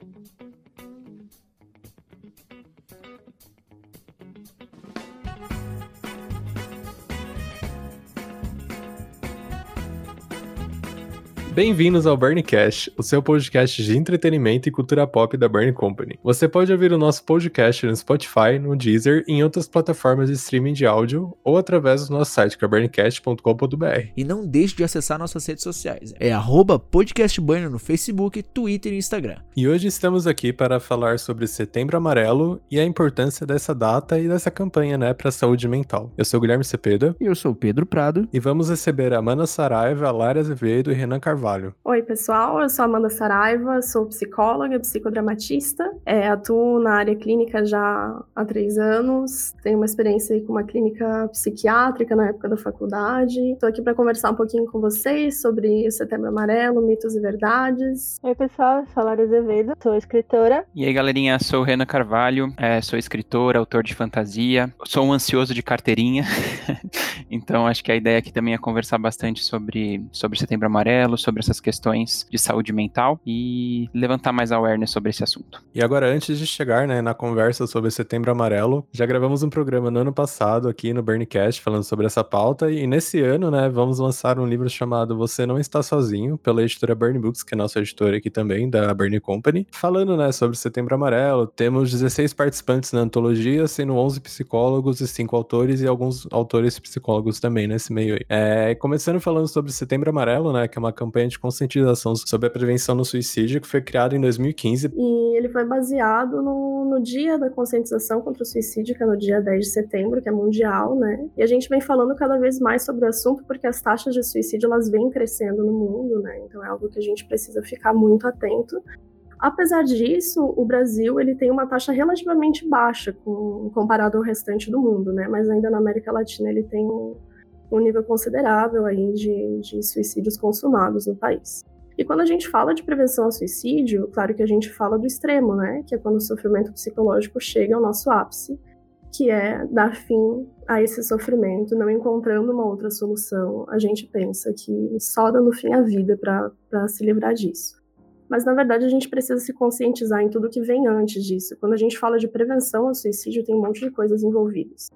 thank you Bem-vindos ao Burncast, o seu podcast de entretenimento e cultura pop da Burn Company. Você pode ouvir o nosso podcast no Spotify, no Deezer e em outras plataformas de streaming de áudio ou através do nosso site que é burncast.com.br. E não deixe de acessar nossas redes sociais. É podcastburn no Facebook, Twitter e Instagram. E hoje estamos aqui para falar sobre Setembro Amarelo e a importância dessa data e dessa campanha, né, para a saúde mental. Eu sou o Guilherme Cepeda. E eu sou o Pedro Prado. E vamos receber a Amanda Saraiva, Lara Azevedo e Renan Carvalho Carvalho. Oi, pessoal. Eu sou Amanda Saraiva, sou psicóloga, psicodramatista. É, atuo na área clínica já há três anos. Tenho uma experiência com uma clínica psiquiátrica na época da faculdade. Estou aqui para conversar um pouquinho com vocês sobre o Setembro Amarelo, mitos e verdades. Oi, pessoal. Eu sou a Lara Azevedo, sou escritora. E aí, galerinha. Sou Renan Carvalho, é, sou escritor, autor de fantasia. Sou um ansioso de carteirinha. então, acho que a ideia aqui também é conversar bastante sobre, sobre Setembro Amarelo, sobre sobre essas questões de saúde mental e levantar mais awareness sobre esse assunto. E agora, antes de chegar né, na conversa sobre Setembro Amarelo, já gravamos um programa no ano passado aqui no Burncast falando sobre essa pauta e nesse ano, né, vamos lançar um livro chamado Você Não Está Sozinho, pela editora Burn Books, que é nossa editora aqui também, da Burn Company, falando, né, sobre Setembro Amarelo. Temos 16 participantes na antologia, sendo 11 psicólogos e 5 autores e alguns autores psicólogos também nesse meio aí. É, começando falando sobre Setembro Amarelo, né, que é uma campanha de conscientização sobre a prevenção no suicídio, que foi criado em 2015. E ele foi baseado no, no Dia da Conscientização contra o Suicídio, que é no dia 10 de setembro, que é mundial, né? E a gente vem falando cada vez mais sobre o assunto porque as taxas de suicídio elas vêm crescendo no mundo, né? Então é algo que a gente precisa ficar muito atento. Apesar disso, o Brasil ele tem uma taxa relativamente baixa com, comparado ao restante do mundo, né? Mas ainda na América Latina ele tem um, nível considerável aí de, de suicídios consumados no país. E quando a gente fala de prevenção ao suicídio, claro que a gente fala do extremo, né? Que é quando o sofrimento psicológico chega ao nosso ápice, que é dar fim a esse sofrimento, não encontrando uma outra solução. A gente pensa que só dando fim à vida para se livrar disso. Mas na verdade a gente precisa se conscientizar em tudo que vem antes disso. Quando a gente fala de prevenção ao suicídio, tem um monte de coisas envolvidas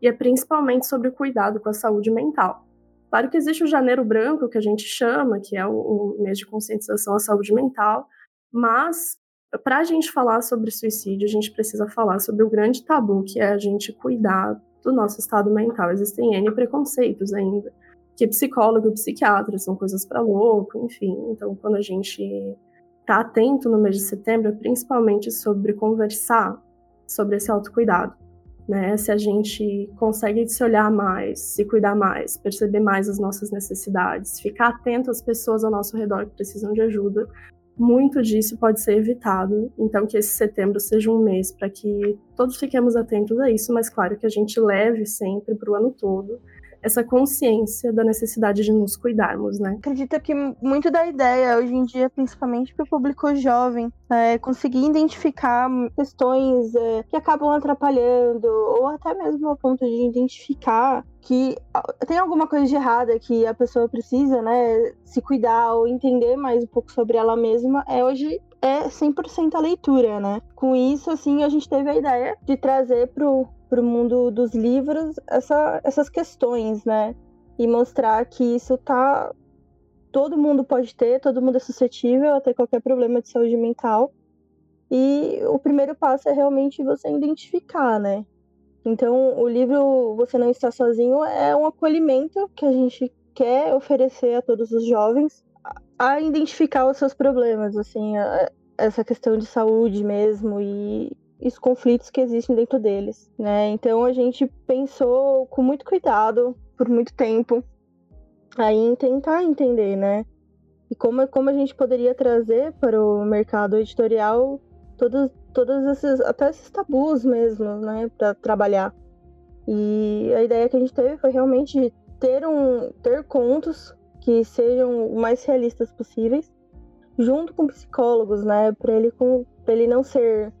e é principalmente sobre o cuidado com a saúde mental. Claro que existe o janeiro branco, que a gente chama, que é o, mês de conscientização à saúde mental, mas para a gente falar sobre suicídio, a gente precisa falar sobre o grande tabu que é a gente cuidar do nosso estado mental. Existem N preconceitos ainda, que psicólogo e psiquiatra são coisas para louco, enfim. Então, quando a gente está atento no mês de setembro, é principalmente sobre conversar sobre esse autocuidado né? Se a gente consegue se olhar mais, se cuidar mais, perceber mais as nossas necessidades, ficar atento às pessoas ao nosso redor que precisam de ajuda, muito disso pode ser evitado. Então, que esse setembro seja um mês para que todos fiquemos atentos a isso, mas claro que a gente leve sempre para o ano todo essa consciência da necessidade de nos cuidarmos, né? Acredito que muito da ideia hoje em dia, principalmente para o público jovem, é conseguir identificar questões é, que acabam atrapalhando, ou até mesmo ao ponto de identificar que tem alguma coisa de errada que a pessoa precisa, né, se cuidar ou entender mais um pouco sobre ela mesma, é hoje é 100% a leitura, né? Com isso, assim, a gente teve a ideia de trazer pro para o mundo dos livros essa, essas questões, né? E mostrar que isso tá. Todo mundo pode ter, todo mundo é suscetível a ter qualquer problema de saúde mental. E o primeiro passo é realmente você identificar, né? Então, o livro Você Não Está Sozinho é um acolhimento que a gente quer oferecer a todos os jovens a identificar os seus problemas, assim, a, essa questão de saúde mesmo e os conflitos que existem dentro deles, né? Então a gente pensou com muito cuidado por muito tempo aí em tentar entender, né? E como, como a gente poderia trazer para o mercado editorial todos, todos esses, até esses tabus mesmo, né, para trabalhar. E a ideia que a gente teve foi realmente ter um ter contos que sejam o mais realistas possíveis, junto com psicólogos, né, para ele com ele não ser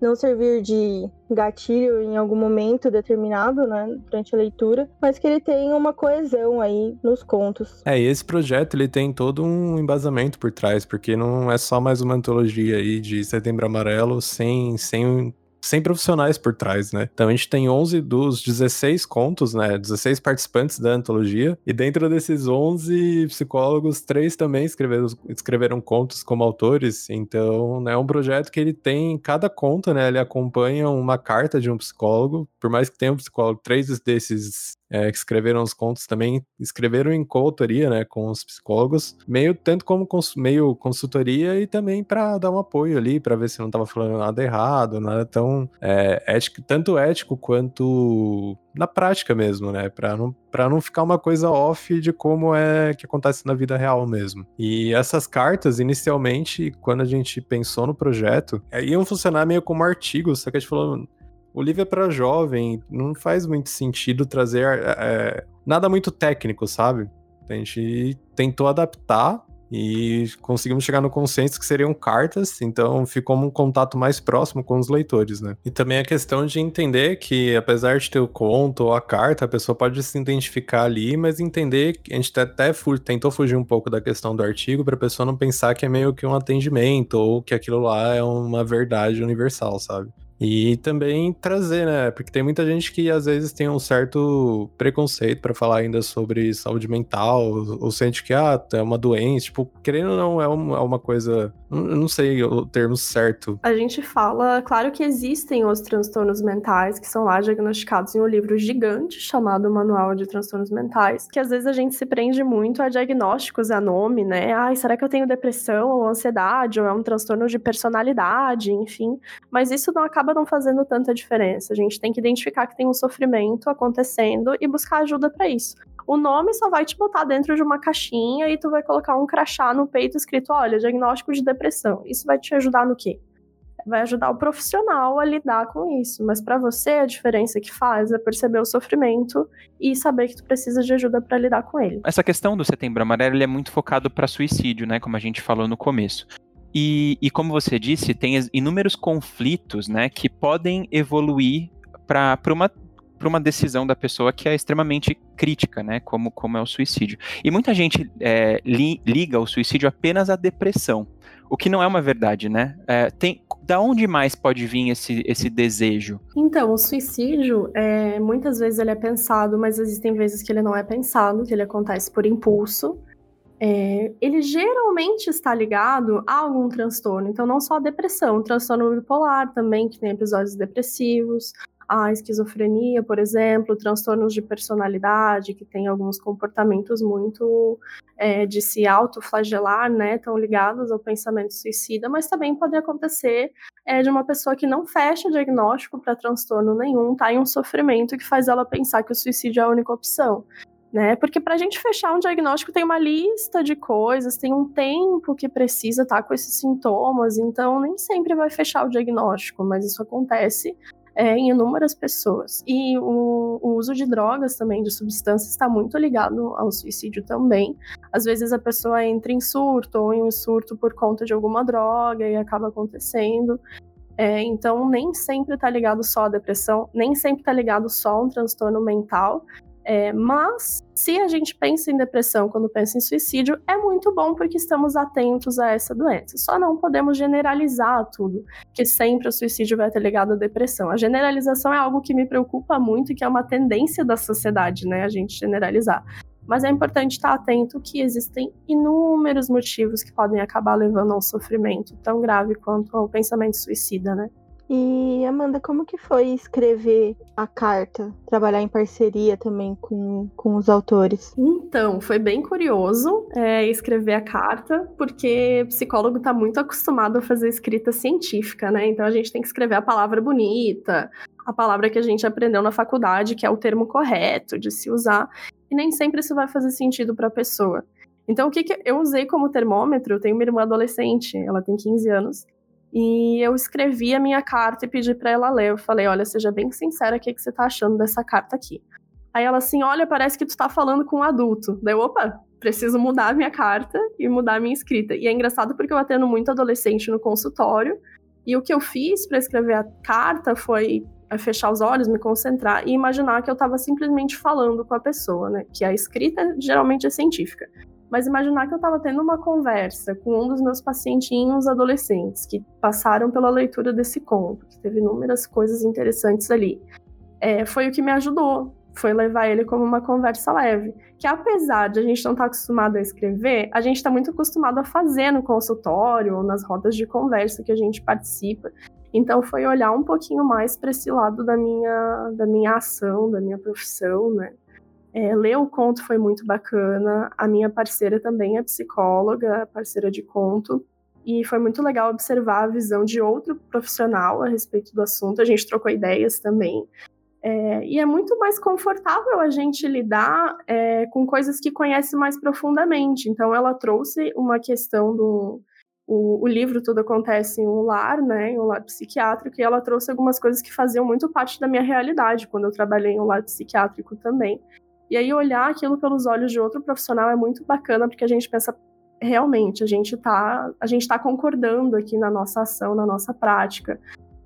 não servir de gatilho em algum momento determinado, né, durante a leitura, mas que ele tem uma coesão aí nos contos. É, e esse projeto ele tem todo um embasamento por trás, porque não é só mais uma antologia aí de Setembro Amarelo sem, sem sem profissionais por trás, né? Então a gente tem 11 dos 16 contos, né? 16 participantes da antologia, e dentro desses 11 psicólogos, três também escreveram, escreveram contos como autores. Então né, é um projeto que ele tem, cada conto, né? Ele acompanha uma carta de um psicólogo, por mais que tenha um psicólogo, três desses é, que escreveram os contos também escreveram em coautoria, né, com os psicólogos, meio tanto como cons meio consultoria e também para dar um apoio ali, para ver se não estava falando nada errado, nada tão é, ético, tanto ético quanto na prática mesmo, né, para não para não ficar uma coisa off de como é que acontece na vida real mesmo. E essas cartas, inicialmente, quando a gente pensou no projeto, é, iam funcionar meio como artigos, só que a gente falou, o livro é para jovem, não faz muito sentido trazer é, nada muito técnico, sabe? A gente tentou adaptar e conseguimos chegar no consenso que seriam cartas, então ficou um contato mais próximo com os leitores, né? E também a questão de entender que, apesar de ter o conto ou a carta, a pessoa pode se identificar ali, mas entender que a gente até fu tentou fugir um pouco da questão do artigo para a pessoa não pensar que é meio que um atendimento ou que aquilo lá é uma verdade universal, sabe? E também trazer, né? Porque tem muita gente que às vezes tem um certo preconceito para falar ainda sobre saúde mental, ou, sente que, ah, é uma doença. Tipo, querendo ou não, é uma, é uma coisa. Não sei o termo certo. A gente fala, claro que existem os transtornos mentais que são lá diagnosticados em um livro gigante chamado Manual de Transtornos Mentais, que às vezes a gente se prende muito a diagnósticos, a nome, né? Ai, será que eu tenho depressão ou ansiedade, ou é um transtorno de personalidade, enfim. Mas isso não acaba não fazendo tanta diferença. A gente tem que identificar que tem um sofrimento acontecendo e buscar ajuda para isso. O nome só vai te botar dentro de uma caixinha e tu vai colocar um crachá no peito escrito, olha, diagnóstico de depressão. Isso vai te ajudar no quê? Vai ajudar o profissional a lidar com isso, mas para você a diferença que faz é perceber o sofrimento e saber que tu precisa de ajuda para lidar com ele. Essa questão do Setembro Amarelo é muito focado para suicídio, né, como a gente falou no começo. E, e como você disse, tem inúmeros conflitos né, que podem evoluir para uma para uma decisão da pessoa que é extremamente crítica, né? Como, como é o suicídio. E muita gente é, li, liga o suicídio apenas à depressão, o que não é uma verdade, né? É, tem, da onde mais pode vir esse, esse desejo? Então, o suicídio, é, muitas vezes ele é pensado, mas existem vezes que ele não é pensado, que ele acontece por impulso é, ele geralmente está ligado a algum transtorno. Então, não só a depressão, transtorno bipolar também, que tem episódios depressivos, a esquizofrenia, por exemplo, transtornos de personalidade, que tem alguns comportamentos muito é, de se autoflagelar, né, tão ligados ao pensamento suicida, mas também pode acontecer é, de uma pessoa que não fecha diagnóstico para transtorno nenhum, tá em um sofrimento que faz ela pensar que o suicídio é a única opção né? Porque para a gente fechar um diagnóstico tem uma lista de coisas, tem um tempo que precisa estar tá com esses sintomas, então nem sempre vai fechar o diagnóstico, mas isso acontece é, em inúmeras pessoas. E o, o, uso de drogas também, de substâncias, está muito ligado ao suicídio também. Às vezes a pessoa entra em surto, ou em um surto por conta de alguma droga e acaba acontecendo. É, então, nem sempre está ligado só à depressão, nem sempre está ligado só a um transtorno mental. É, mas, se a gente pensa em depressão quando pensa em suicídio, é muito bom porque estamos atentos a essa doença. Só não podemos generalizar tudo, que sempre o suicídio vai ter ligado à depressão. A generalização é algo que me preocupa muito e que é uma tendência da sociedade, né? A gente generalizar. Mas é importante estar atento que existem inúmeros motivos que podem acabar levando a um sofrimento tão grave quanto ao pensamento suicida, né? E Amanda, como que foi escrever a carta? Trabalhar em parceria também com, com os autores? Então, foi bem curioso é, escrever a carta, porque psicólogo está muito acostumado a fazer escrita científica, né? Então a gente tem que escrever a palavra bonita, a palavra que a gente aprendeu na faculdade, que é o termo correto de se usar, e nem sempre isso vai fazer sentido para a pessoa. Então, o que, que eu usei como termômetro? Eu tenho uma irmã adolescente, ela tem 15 anos, e eu escrevi a minha carta e pedi para ela ler. Eu falei: olha, seja bem sincera, o que, que você tá achando dessa carta aqui? Aí ela assim: olha, parece que tu tá falando com um adulto. Daí, opa, preciso mudar a minha carta e mudar a minha escrita. E é engraçado porque eu atendo muito adolescente no consultório. E o que eu fiz para escrever a carta foi é, fechar os olhos, me concentrar e imaginar que eu estava simplesmente falando com a pessoa, né? Que a escrita geralmente é científica. Mas imaginar que eu estava tendo uma conversa com um dos meus pacientinhos adolescentes que passaram pela leitura desse conto, que teve inúmeras coisas interessantes ali. É, foi o que me ajudou, foi levar ele como uma conversa leve. Que apesar de a gente não estar tá acostumado a escrever, a gente está muito acostumado a fazer no consultório ou nas rodas de conversa que a gente participa. Então foi olhar um pouquinho mais para esse lado da minha, da minha ação, da minha profissão, né? É, ler o conto foi muito bacana. A minha parceira também é psicóloga, parceira de conto. E foi muito legal observar a visão de outro profissional a respeito do assunto. A gente trocou ideias também. É, e é muito mais confortável a gente lidar é, com coisas que conhece mais profundamente. Então, ela trouxe uma questão do. O, o, livro Tudo Acontece em um Lar, né, em um lar psiquiátrico, e ela trouxe algumas coisas que faziam muito parte da minha realidade quando eu trabalhei em um lar psiquiátrico também. E aí, olhar aquilo pelos olhos de outro profissional é muito bacana, porque a gente pensa, realmente, a gente está a gente tá concordando aqui na nossa ação, na nossa prática.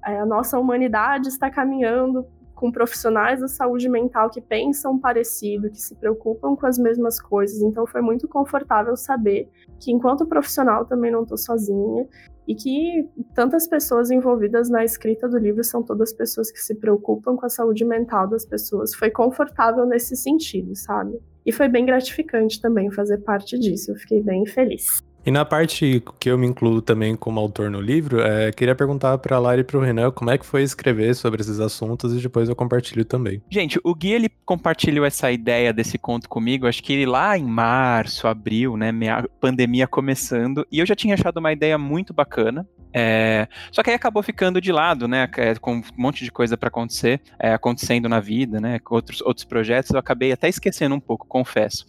É, a nossa humanidade está caminhando com profissionais da saúde mental que pensam parecido, que se preocupam com as mesmas coisas. Então foi muito confortável saber que enquanto profissional também não estou sozinha e que tantas pessoas envolvidas na escrita do livro são todas pessoas que se preocupam com a saúde mental das pessoas. Foi confortável nesse sentido, sabe? E foi bem gratificante também fazer parte disso. Eu fiquei bem feliz. E na parte que eu me incluo também como autor no livro, é, queria perguntar para a Lara e para o Renan como é que foi escrever sobre esses assuntos e depois eu compartilho também. Gente, o Gui ele compartilhou essa ideia desse conto comigo, acho que ele lá em março, abril, né, minha pandemia começando, e eu já tinha achado uma ideia muito bacana. É, só que aí acabou ficando de lado, né? É, com um monte de coisa para acontecer, é, acontecendo na vida, né? Com outros, outros projetos, eu acabei até esquecendo um pouco, confesso.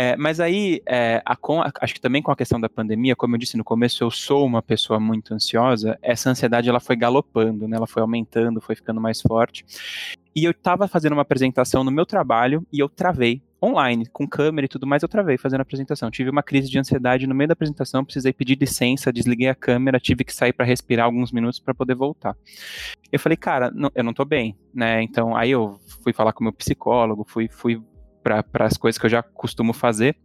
É, mas aí, é, a, com, acho que também com a questão da pandemia, como eu disse no começo, eu sou uma pessoa muito ansiosa, essa ansiedade ela foi galopando, né? Ela foi aumentando, foi ficando mais forte. E eu estava fazendo uma apresentação no meu trabalho e eu travei online, com câmera e tudo mais, eu travei fazendo a apresentação. Tive uma crise de ansiedade no meio da apresentação, precisei pedir licença, desliguei a câmera, tive que sair para respirar alguns minutos para poder voltar. Eu falei, cara, não, eu não tô bem, né? Então, aí eu fui falar com o meu psicólogo, fui, fui para as coisas que eu já costumo fazer.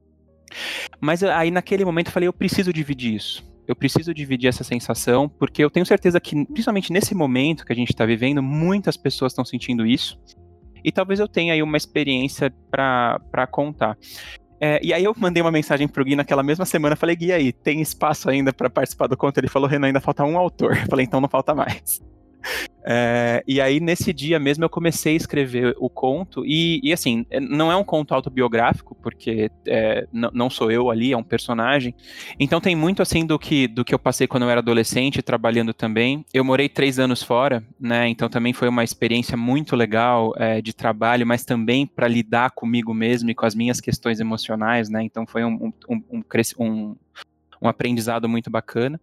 Mas aí naquele momento eu falei, eu preciso dividir isso. Eu preciso dividir essa sensação, porque eu tenho certeza que, principalmente nesse momento que a gente está vivendo, muitas pessoas estão sentindo isso. E talvez eu tenha aí uma experiência para contar. É, e aí eu mandei uma mensagem pro Gui naquela mesma semana, falei, Gui, aí, tem espaço ainda para participar do conto? Ele falou, Renan, ainda falta um autor. Eu falei, então não falta mais. É, e aí, nesse dia mesmo, eu comecei a escrever o conto. E, e assim, é, não é um conto autobiográfico, porque é, não sou eu ali, é um personagem. Então, tem muito assim do que, do que eu passei quando eu era adolescente, trabalhando também. Eu morei três anos fora, né? Então, também foi uma experiência muito legal é, de trabalho, mas também para lidar comigo mesmo e com as minhas questões emocionais, né? Então, foi um, um, um, um um aprendizado muito bacana.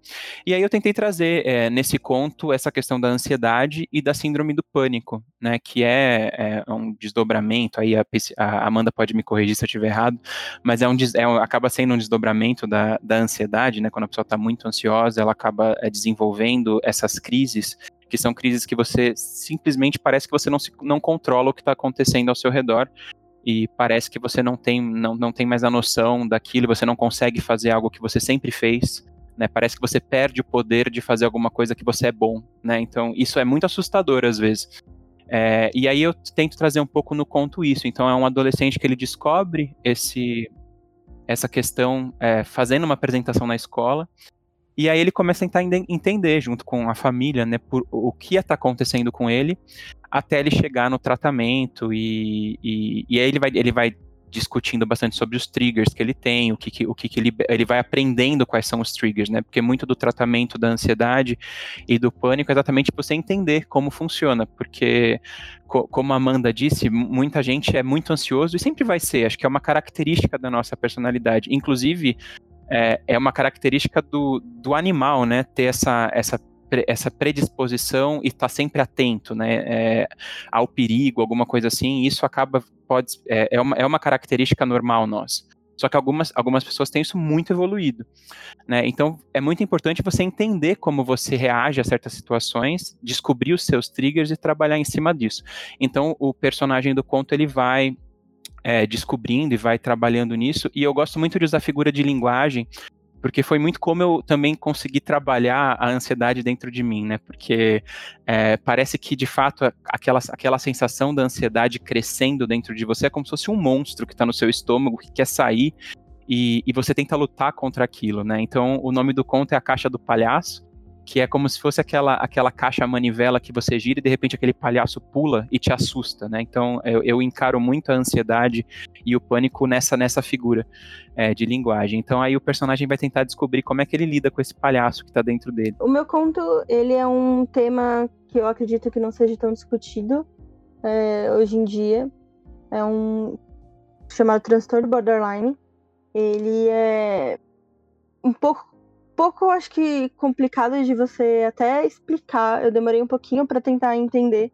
E aí eu tentei trazer é, nesse conto essa questão da ansiedade e da síndrome do pânico, né, que é, é um desdobramento, aí a, a, Amanda pode me corrigir se eu estiver errado, mas é um, é um, acaba sendo um desdobramento da, da ansiedade, né, quando a pessoa está muito ansiosa, ela acaba é, desenvolvendo essas crises que são crises que você simplesmente parece que você não, se, não controla o que está acontecendo ao seu redor e parece que você não tem, não, não tem mais a noção daquilo, você não consegue fazer algo que você sempre fez, né? Parece que você perde o poder de fazer alguma coisa que você é bom, né? Então isso é muito assustador às vezes. É, e aí eu tento trazer um pouco no conto isso. Então é um adolescente que ele descobre esse essa questão é, fazendo uma apresentação na escola e aí ele começa a tentar entender, junto com a família, né, por, o que está acontecendo com ele, até ele chegar no tratamento, e, e, e aí ele vai, ele vai discutindo bastante sobre os triggers que ele tem, o que, que o que, que, ele, ele vai aprendendo quais são os triggers, né? Porque muito do tratamento da ansiedade e do pânico é exatamente você entender como funciona, porque co como a Amanda disse, muita gente é muito ansioso e sempre vai ser, acho que é uma característica da nossa personalidade. Inclusive, é, é uma característica do, do animal, né? Ter essa, essa essa predisposição e estar tá sempre atento, né, é, ao perigo, alguma coisa assim, isso acaba, pode, é, é, uma, é uma característica normal nossa. Só que algumas, algumas pessoas têm isso muito evoluído. Né? Então, é muito importante você entender como você reage a certas situações, descobrir os seus triggers e trabalhar em cima disso. Então, o personagem do conto, ele vai é, descobrindo e vai trabalhando nisso. E eu gosto muito de usar figura de linguagem, porque foi muito como eu também consegui trabalhar a ansiedade dentro de mim, né? Porque é, parece que de fato aquela, aquela sensação da ansiedade crescendo dentro de você é como se fosse um monstro que está no seu estômago que quer sair e, e, você tenta lutar contra aquilo, né? Então o nome do conto é a caixa do palhaço que é como se fosse aquela, aquela caixa manivela que você gira e de repente aquele palhaço pula e te assusta, né? Então eu, eu encaro muito a ansiedade e o pânico nessa, nessa figura é, de linguagem. Então aí o personagem vai tentar descobrir como é que ele lida com esse palhaço que tá dentro dele. O meu conto, ele é um tema que eu acredito que não seja tão discutido é, hoje em dia. É um chamado transtorno borderline. Ele é um pouco pouco, acho que, complicado de você até explicar. Eu demorei um pouquinho para tentar entender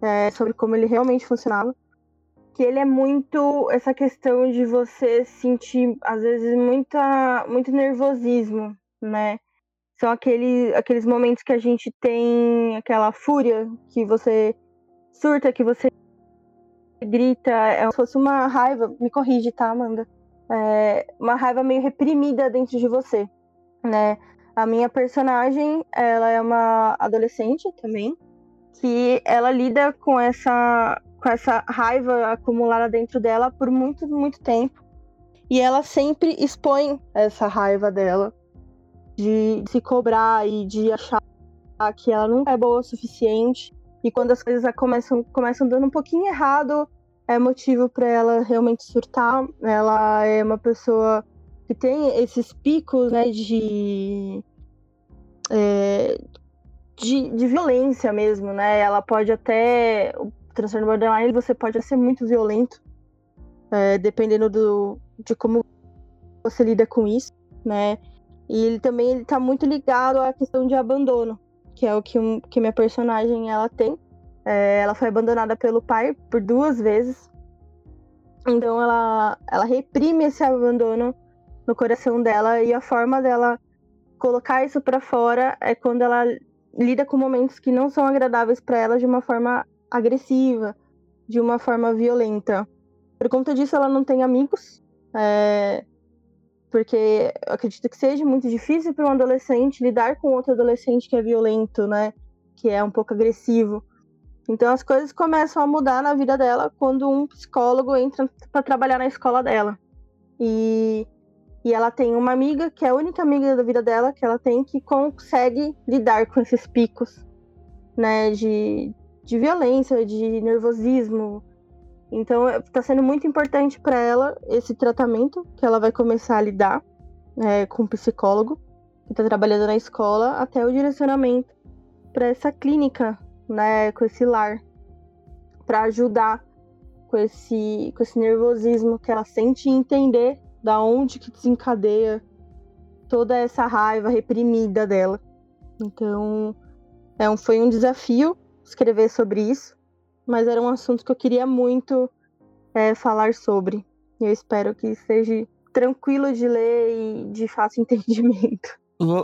é, sobre como ele realmente funcionava. Que ele é muito essa questão de você sentir, às vezes, muita, muito nervosismo, né? São aquele, aqueles momentos que a gente tem aquela fúria, que você surta, que você grita, é como se fosse uma raiva. Me corrige, tá, Amanda? É uma raiva meio reprimida dentro de você né? A minha personagem, ela é uma adolescente também, que ela lida com essa com essa raiva acumulada dentro dela por muito, muito tempo. E ela sempre expõe essa raiva dela de se cobrar e de achar que ela nunca é boa o suficiente. E quando as coisas começam, começam dando um pouquinho errado, é motivo para ela realmente surtar. Ela é uma pessoa que tem esses picos né, de, é, de, de, violência mesmo, né? Ela pode até. O transtorno borderline você pode ser muito violento, é, dependendo do, de como você lida com isso, né? E ele também ele tá muito ligado à questão de abandono, que é o que, um, que minha personagem ela tem. É, ela foi abandonada pelo pai por duas vezes. Então ela, ela reprime esse abandono no coração dela e a forma dela colocar isso para fora é quando ela lida com momentos que não são agradáveis para ela de uma forma agressiva, de uma forma violenta. Por conta disso, ela não tem amigos, é... porque acredito que seja muito difícil para um adolescente lidar com outro adolescente que é violento, né? Que é um pouco agressivo. Então as coisas começam a mudar na vida dela quando um psicólogo entra para trabalhar na escola dela. E e ela tem uma amiga, que é a única amiga da vida dela que ela tem, que consegue lidar com esses picos, né, de, de violência, de nervosismo. Então, está sendo muito importante para ela esse tratamento que ela vai começar a lidar é, com o psicólogo que está trabalhando na escola, até o direcionamento para essa clínica, né, com esse lar, para ajudar com esse, com esse nervosismo que ela sente e entender da onde que desencadeia toda essa raiva reprimida dela. Então, é um, foi um desafio escrever sobre isso, mas era um assunto que eu queria muito é, falar sobre. Eu espero que seja tranquilo de ler e de fácil entendimento.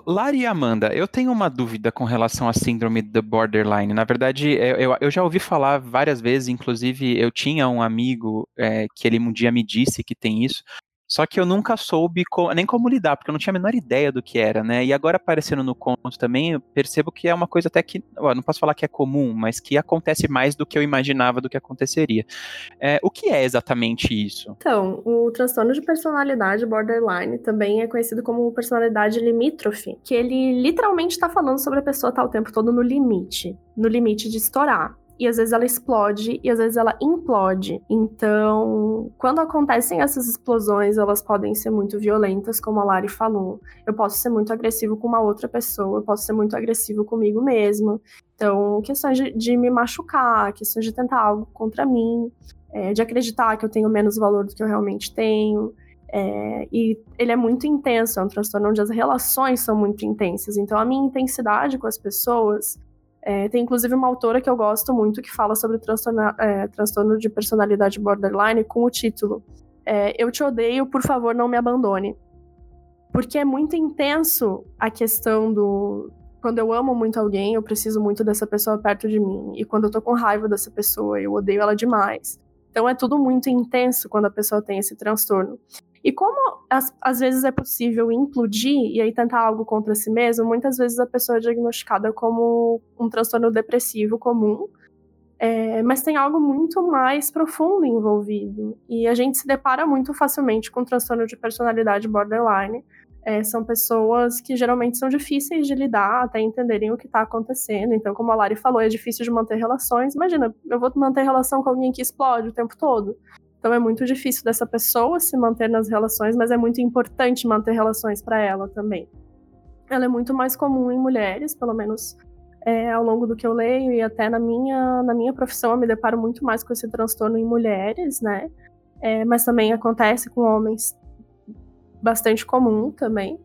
Lari e Amanda, eu tenho uma dúvida com relação à síndrome do borderline. Na verdade, eu, eu já ouvi falar várias vezes, inclusive eu tinha um amigo é, que ele um dia me disse que tem isso, só que eu nunca soube co nem como lidar, porque eu não tinha a menor ideia do que era, né? E agora aparecendo no conto também, eu percebo que é uma coisa até que, ó, não posso falar que é comum, mas que acontece mais do que eu imaginava do que aconteceria. É, o que é exatamente isso? Então, o transtorno de personalidade borderline também é conhecido como personalidade limítrofe, que ele literalmente está falando sobre a pessoa estar tá o tempo todo no limite, no limite de estourar e às vezes ela explode e às vezes ela implode. Então, quando acontecem essas explosões, elas podem ser muito violentas, como a Lari falou. Eu posso ser muito agressivo com uma outra pessoa, eu posso ser muito agressivo comigo mesmo. Então, questões de, de me machucar, questões de tentar algo contra mim, é, de acreditar que eu tenho menos valor do que eu realmente tenho. É, e ele é muito intenso, é um transtorno onde as relações são muito intensas. Então, a minha intensidade com as pessoas é, tem inclusive uma autora que eu gosto muito que fala sobre transtorno, é, transtorno de personalidade borderline com o título é, eu te odeio, por favor, não me abandone. Porque é muito intenso a questão do. Quando eu amo muito alguém, eu preciso muito dessa pessoa perto de mim. E quando eu tô com raiva dessa pessoa, eu odeio ela demais. Então é tudo muito intenso quando a pessoa tem esse transtorno. E como às, às vezes é possível implodir e aí tentar algo contra si mesmo, muitas vezes a pessoa é diagnosticada como um transtorno depressivo comum, é, mas tem algo muito mais profundo envolvido. E a gente se depara muito facilmente com transtorno de personalidade borderline. É, são pessoas que geralmente são difíceis de lidar até entenderem o que está acontecendo. Então, como a Lari falou, é difícil de manter relações. Imagina, eu vou manter relação com alguém que explode o tempo todo. Então é muito difícil dessa pessoa se manter nas relações, mas é muito importante manter relações para ela também. Ela é muito mais comum em mulheres, pelo menos é, ao longo do que eu leio e até na minha, na minha profissão eu me deparo muito mais com esse transtorno em mulheres, né? É, mas também acontece com homens bastante comum também.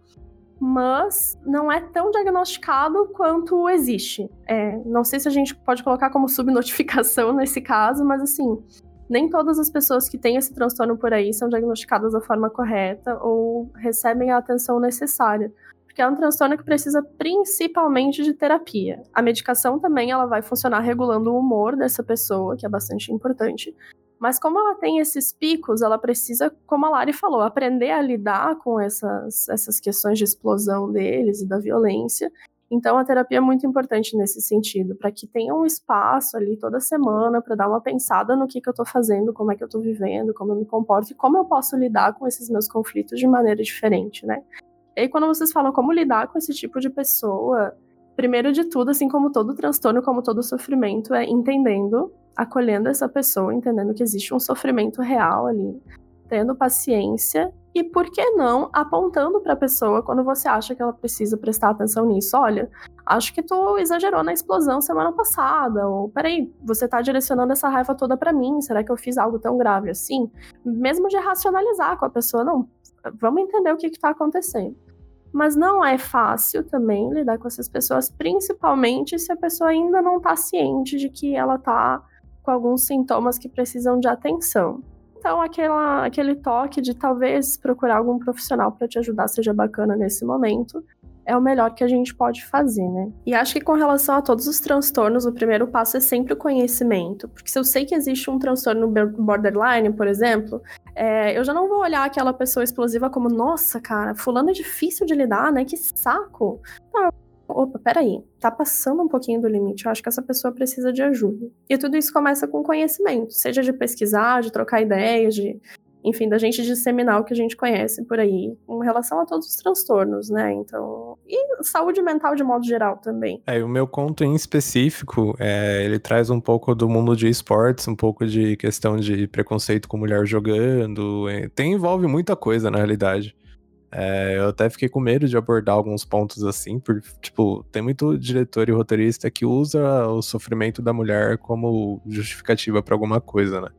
Mas não é tão diagnosticado quanto existe. É, não sei se a gente pode colocar como subnotificação nesse caso, mas assim, nem todas as pessoas que têm esse transtorno por aí são diagnosticadas da forma correta ou recebem a atenção necessária, porque é um transtorno que precisa principalmente de terapia. A medicação também ela vai funcionar regulando o humor dessa pessoa, que é bastante importante. Mas como ela tem esses picos, ela precisa, como a Lari falou, aprender a lidar com essas, essas questões de explosão deles e da violência então, a terapia é muito importante nesse sentido, para que tenha um espaço ali toda semana para dar uma pensada no que, que eu estou fazendo, como é que eu estou vivendo, como eu me comporto e como eu posso lidar com esses meus conflitos de maneira diferente, né? E aí, quando vocês falam como lidar com esse tipo de pessoa, primeiro de tudo, assim como todo transtorno, como todo sofrimento, é entendendo, acolhendo essa pessoa, entendendo que existe um sofrimento real ali, tendo paciência e por que não apontando para a pessoa quando você acha que ela precisa prestar atenção nisso? Olha, acho que tu exagerou na explosão semana passada, ou peraí, você tá direcionando essa raiva toda para mim, será que eu fiz algo tão grave assim? Mesmo de racionalizar com a pessoa, não, vamos entender o que está acontecendo. Mas não é fácil também lidar com essas pessoas, principalmente se a pessoa ainda não está ciente de que ela está com alguns sintomas que precisam de atenção. Então, aquela, aquele toque de talvez procurar algum profissional para te ajudar seja bacana nesse momento. É o melhor que a gente pode fazer, né? E acho que com relação a todos os transtornos, o primeiro passo é sempre o conhecimento. Porque se eu sei que existe um transtorno borderline, por exemplo, é, eu já não vou olhar aquela pessoa explosiva como, nossa, cara, fulano é difícil de lidar, né? Que saco. Não, opa, peraí, tá passando um pouquinho do limite, eu acho que essa pessoa precisa de ajuda. E tudo isso começa com conhecimento, seja de pesquisar, de trocar ideias, de, enfim, da gente disseminar o que a gente conhece por aí, com relação a todos os transtornos, né? Então, e saúde mental de modo geral também. É, o meu conto em específico, é, ele traz um pouco do mundo de esportes, um pouco de questão de preconceito com mulher jogando, é, tem envolve muita coisa na realidade. É, eu até fiquei com medo de abordar alguns pontos assim, por, tipo, tem muito diretor e roteirista que usa o sofrimento da mulher como justificativa para alguma coisa, né?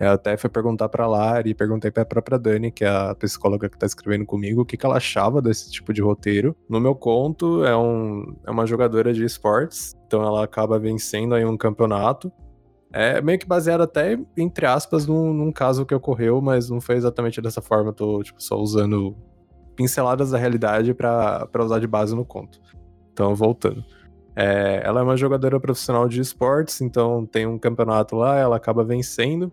Eu até fui perguntar pra Lari e perguntei pra própria Dani, que é a psicóloga que tá escrevendo comigo, o que, que ela achava desse tipo de roteiro. No meu conto, é, um, é uma jogadora de esportes, então ela acaba vencendo aí um campeonato. É meio que baseado até, entre aspas, num, num caso que ocorreu, mas não foi exatamente dessa forma. Eu tô, tipo, só usando pinceladas da realidade para usar de base no conto. Então, voltando. É, ela é uma jogadora profissional de esportes, então tem um campeonato lá, ela acaba vencendo.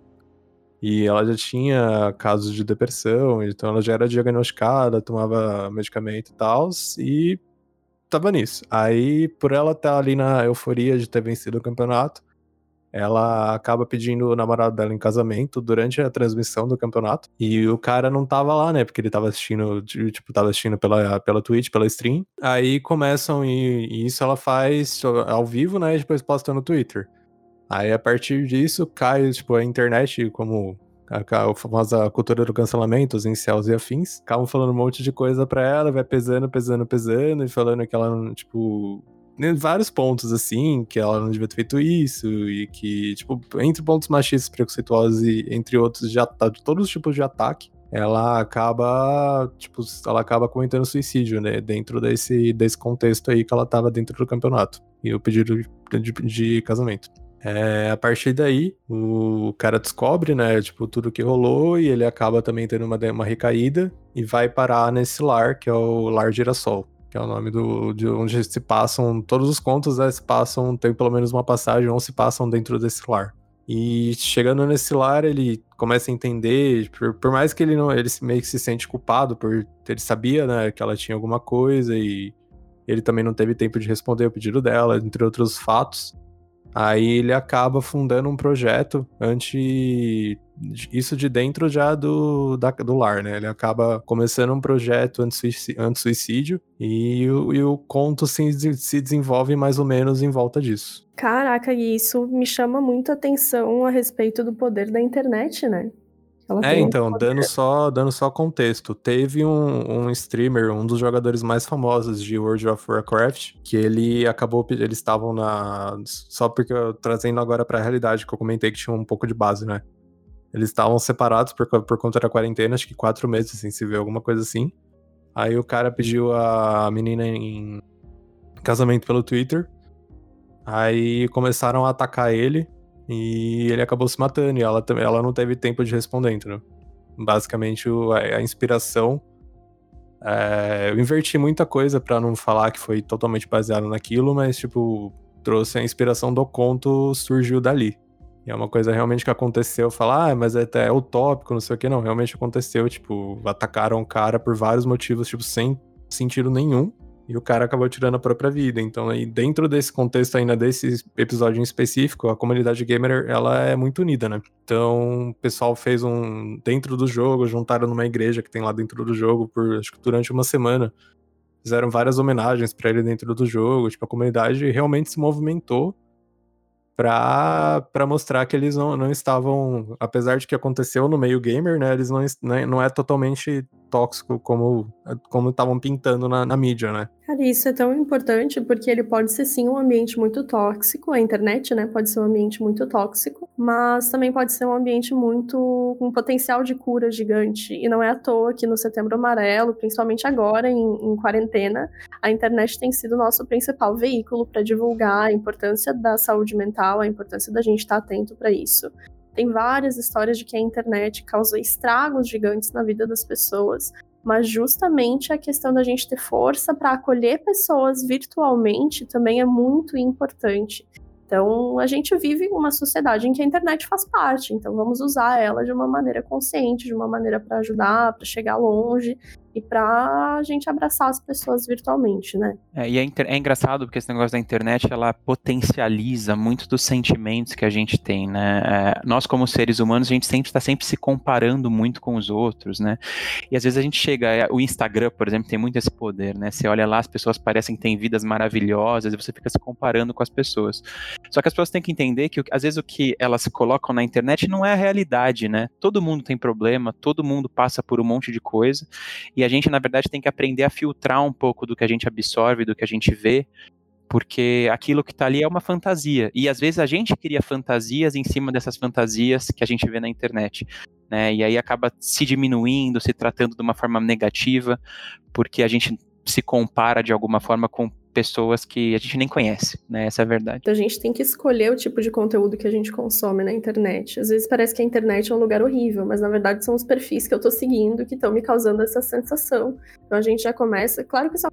E ela já tinha casos de depressão, então ela já era diagnosticada, tomava medicamento e tal, e tava nisso. Aí, por ela estar ali na euforia de ter vencido o campeonato, ela acaba pedindo o namorado dela em casamento durante a transmissão do campeonato. E o cara não tava lá, né? Porque ele tava assistindo, tipo, tava assistindo pela, pela Twitch, pela stream. Aí começam, e, e isso ela faz ao vivo, né? E depois posta no Twitter. Aí a partir disso cai, tipo, a internet, como a, famosa cultura do cancelamento, os incels e afins, acabam falando um monte de coisa pra ela, vai pesando, pesando, pesando, e falando que ela, tipo, vários pontos, assim, que ela não devia ter feito isso, e que, tipo, entre pontos machistas, preconceituosos e entre outros, de, de todos os tipos de ataque, ela acaba, tipo, ela acaba cometendo suicídio, né, dentro desse, desse contexto aí que ela tava dentro do campeonato, e o pedido de, de, de casamento. É, a partir daí, o cara descobre, né, tipo, tudo que rolou e ele acaba também tendo uma, uma recaída e vai parar nesse lar, que é o Lar Girassol, que é o nome do, de onde se passam, todos os contos, né, se passam, tem pelo menos uma passagem ou se passam dentro desse lar. E chegando nesse lar, ele começa a entender, por, por mais que ele não, ele meio que se sente culpado por ele sabia, né, que ela tinha alguma coisa e ele também não teve tempo de responder o pedido dela, entre outros fatos. Aí ele acaba fundando um projeto anti. Isso de dentro já do, da, do lar, né? Ele acaba começando um projeto anti-suicídio e, o, e o conto se, se desenvolve mais ou menos em volta disso. Caraca, e isso me chama muito atenção a respeito do poder da internet, né? Ela é, então, dando só, dando só contexto, teve um, um streamer, um dos jogadores mais famosos de World of Warcraft, que ele acabou, eles estavam na, só porque eu trazendo agora para a realidade que eu comentei que tinha um pouco de base, né? Eles estavam separados por, por conta da quarentena, acho que quatro meses sem se ver, alguma coisa assim. Aí o cara pediu a menina em casamento pelo Twitter. Aí começaram a atacar ele. E ele acabou se matando e ela, ela não teve tempo de responder, entendeu? Basicamente, a, inspiração. É, eu inverti muita coisa para não falar que foi totalmente baseado naquilo, mas, tipo, trouxe a inspiração do conto, surgiu dali. É uma coisa realmente que aconteceu, falar, ah, mas é até utópico, não sei o que, não. Realmente aconteceu, tipo, atacaram o cara por vários motivos, tipo, sem sentido nenhum e o cara acabou tirando a própria vida. Então, aí, dentro desse contexto ainda desse episódio em específico, a comunidade gamer, ela é muito unida, né? Então, o pessoal fez um dentro do jogo, juntaram numa igreja que tem lá dentro do jogo por acho que durante uma semana. Fizeram várias homenagens para ele dentro do jogo, tipo, a comunidade realmente se movimentou para mostrar que eles não, não estavam, apesar de que aconteceu no meio gamer, né, eles não, né, não é totalmente tóxico como como estavam pintando na, na, mídia, né? Cara, isso é tão importante porque ele pode ser sim um ambiente muito tóxico, a internet, né, pode ser um ambiente muito tóxico, mas também pode ser um ambiente muito com potencial de cura gigante. E não é à toa que no Setembro Amarelo, principalmente agora em, em quarentena, a internet tem sido o nosso principal veículo para divulgar a importância da saúde mental, a importância da gente estar atento para isso. Tem várias histórias de que a internet causou estragos gigantes na vida das pessoas, mas justamente a questão da gente ter força para acolher pessoas virtualmente também é muito importante. Então, a gente vive uma sociedade em que a internet faz parte, então vamos usar ela de uma maneira consciente, de uma maneira para ajudar, para chegar longe e para a gente abraçar as pessoas virtualmente, né? É, e é, é, engraçado porque esse negócio da internet ela potencializa muito dos sentimentos que a gente tem, né? É, nós como seres humanos a gente sempre está sempre se comparando muito com os outros, né? E às vezes a gente chega, é, o Instagram, por exemplo, tem muito esse poder, né? Você olha lá, as pessoas parecem que têm vidas maravilhosas e você fica se comparando com as pessoas. Só que as pessoas têm que entender que às vezes o que elas colocam na internet não é a realidade, né? Todo mundo tem problema, todo mundo passa por um monte de coisa e a gente, na verdade, tem que aprender a filtrar um pouco do que a gente absorve, do que a gente vê, porque aquilo que está ali é uma fantasia. E às vezes a gente cria fantasias em cima dessas fantasias que a gente vê na internet. Né? E aí acaba se diminuindo, se tratando de uma forma negativa, porque a gente se compara de alguma forma com pessoas que a gente nem conhece, né? Essa é a verdade. Então a gente tem que escolher o tipo de conteúdo que a gente consome na internet. Às vezes parece que a internet é um lugar horrível, mas na verdade são os perfis que eu tô seguindo que estão me causando essa sensação. Então a gente já começa, claro que isso é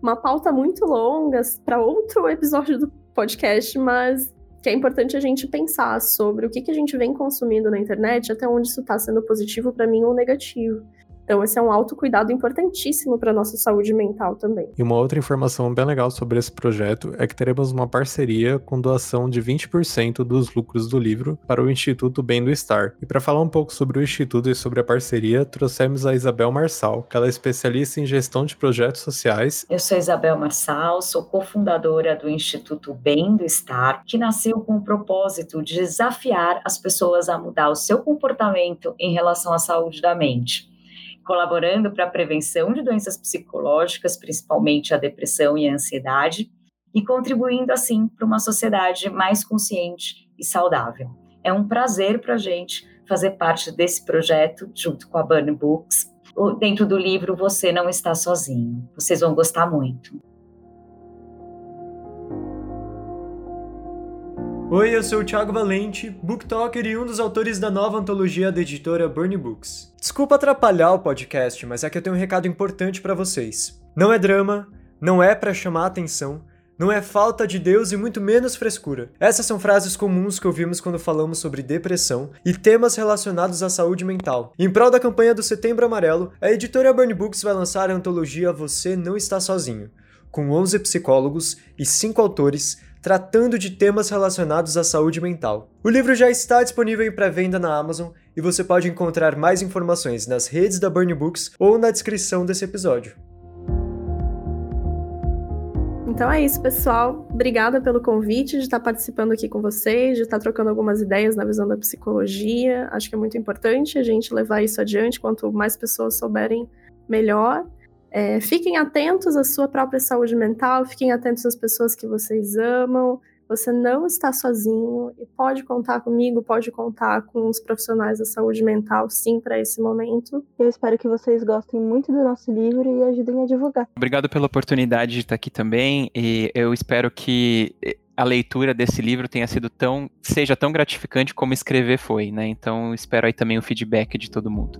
uma pauta muito longa para outro episódio do podcast, mas que é importante a gente pensar sobre o que, que a gente vem consumindo na internet, até onde isso está sendo positivo para mim ou negativo. Então, esse é um autocuidado importantíssimo para nossa saúde mental também. E uma outra informação bem legal sobre esse projeto é que teremos uma parceria com doação de 20% dos lucros do livro para o Instituto Bem do Estar. E para falar um pouco sobre o Instituto e sobre a parceria, trouxemos a Isabel Marçal, que ela é especialista em gestão de projetos sociais. Eu sou Isabel Marçal, sou cofundadora do Instituto Bem do Estar, que nasceu com o propósito de desafiar as pessoas a mudar o seu comportamento em relação à saúde da mente colaborando para a prevenção de doenças psicológicas, principalmente a depressão e a ansiedade, e contribuindo assim para uma sociedade mais consciente e saudável. É um prazer para a gente fazer parte desse projeto junto com a Burn Books. Dentro do livro Você Não Está Sozinho. Vocês vão gostar muito. Oi, eu sou o Thiago Valente, booktalker e um dos autores da nova antologia da editora Burnie Books. Desculpa atrapalhar o podcast, mas é que eu tenho um recado importante para vocês. Não é drama, não é para chamar atenção, não é falta de Deus e muito menos frescura. Essas são frases comuns que ouvimos quando falamos sobre depressão e temas relacionados à saúde mental. Em prol da campanha do Setembro Amarelo, a editora Burn Books vai lançar a antologia Você Não Está Sozinho, com 11 psicólogos e 5 autores tratando de temas relacionados à saúde mental. O livro já está disponível em pré-venda na Amazon e você pode encontrar mais informações nas redes da Burn Books ou na descrição desse episódio. Então é isso, pessoal. Obrigada pelo convite de estar participando aqui com vocês, de estar trocando algumas ideias na visão da psicologia. Acho que é muito importante a gente levar isso adiante. Quanto mais pessoas souberem, melhor. É, fiquem atentos à sua própria saúde mental, fiquem atentos às pessoas que vocês amam. Você não está sozinho e pode contar comigo, pode contar com os profissionais da saúde mental, sim, para esse momento. Eu espero que vocês gostem muito do nosso livro e ajudem a divulgar. Obrigado pela oportunidade de estar aqui também e eu espero que a leitura desse livro tenha sido tão seja tão gratificante como escrever foi, né? Então espero aí também o feedback de todo mundo.